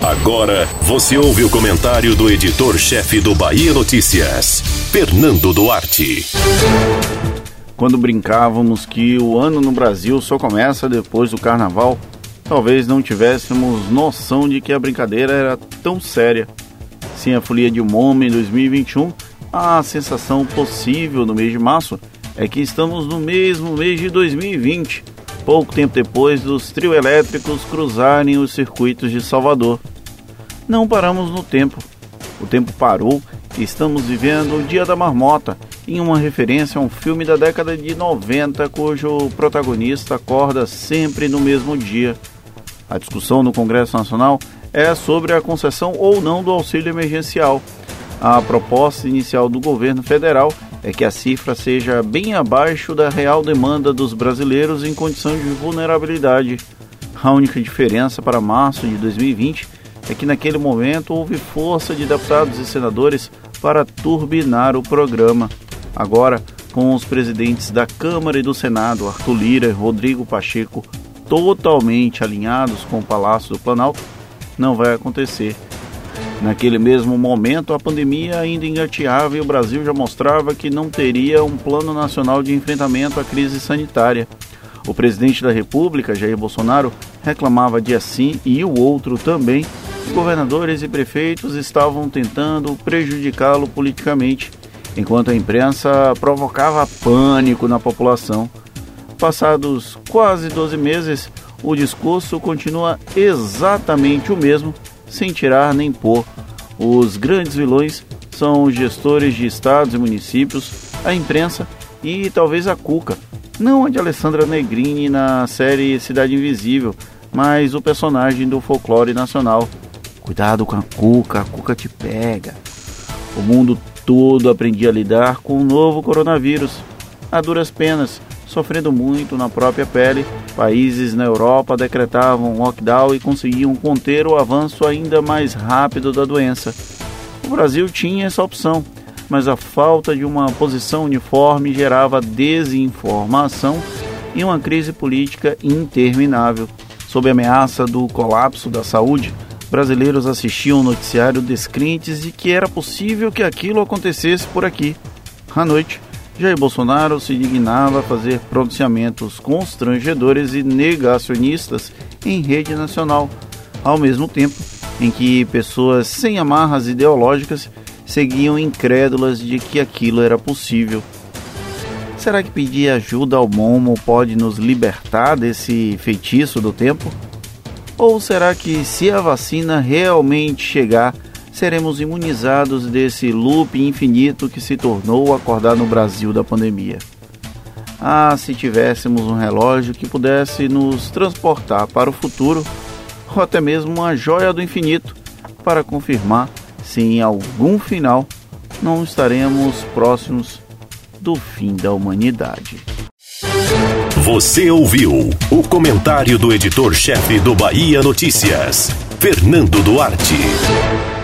Agora você ouve o comentário do editor-chefe do Bahia Notícias, Fernando Duarte. Quando brincávamos que o ano no Brasil só começa depois do carnaval, talvez não tivéssemos noção de que a brincadeira era tão séria. Sem a folia de um homem em 2021, a sensação possível no mês de março é que estamos no mesmo mês de 2020, pouco tempo depois dos trio elétricos cruzarem os circuitos de Salvador. Não paramos no tempo. O tempo parou e estamos vivendo o Dia da Marmota, em uma referência a um filme da década de 90 cujo protagonista acorda sempre no mesmo dia. A discussão no Congresso Nacional é sobre a concessão ou não do auxílio emergencial. A proposta inicial do governo federal é que a cifra seja bem abaixo da real demanda dos brasileiros em condição de vulnerabilidade. A única diferença para março de 2020 é que naquele momento houve força de deputados e senadores para turbinar o programa. Agora, com os presidentes da Câmara e do Senado, Arthur Lira e Rodrigo Pacheco, totalmente alinhados com o Palácio do Planalto, não vai acontecer. Naquele mesmo momento, a pandemia ainda engateava e o Brasil já mostrava que não teria um plano nacional de enfrentamento à crise sanitária. O presidente da República, Jair Bolsonaro, reclamava de assim e o outro também. Governadores e prefeitos estavam tentando prejudicá-lo politicamente, enquanto a imprensa provocava pânico na população. Passados quase 12 meses, o discurso continua exatamente o mesmo sem tirar nem pôr. Os grandes vilões são os gestores de estados e municípios, a imprensa e talvez a Cuca. Não a de Alessandra Negrini na série Cidade Invisível, mas o personagem do folclore nacional. Cuidado com a Cuca, a Cuca te pega. O mundo todo aprendia a lidar com o novo coronavírus, a duras penas, sofrendo muito na própria pele. Países na Europa decretavam lockdown e conseguiam conter o avanço ainda mais rápido da doença. O Brasil tinha essa opção, mas a falta de uma posição uniforme gerava desinformação e uma crise política interminável. Sob a ameaça do colapso da saúde, brasileiros assistiam um noticiário descrentes de que era possível que aquilo acontecesse por aqui. À noite, Jair Bolsonaro se dignava a fazer pronunciamentos constrangedores e negacionistas em rede nacional, ao mesmo tempo em que pessoas sem amarras ideológicas seguiam incrédulas de que aquilo era possível. Será que pedir ajuda ao Momo pode nos libertar desse feitiço do tempo? Ou será que, se a vacina realmente chegar, seremos imunizados desse loop infinito que se tornou acordar no Brasil da pandemia. Ah, se tivéssemos um relógio que pudesse nos transportar para o futuro, ou até mesmo uma joia do infinito, para confirmar se em algum final não estaremos próximos do fim da humanidade. Você ouviu o comentário do editor-chefe do Bahia Notícias, Fernando Duarte.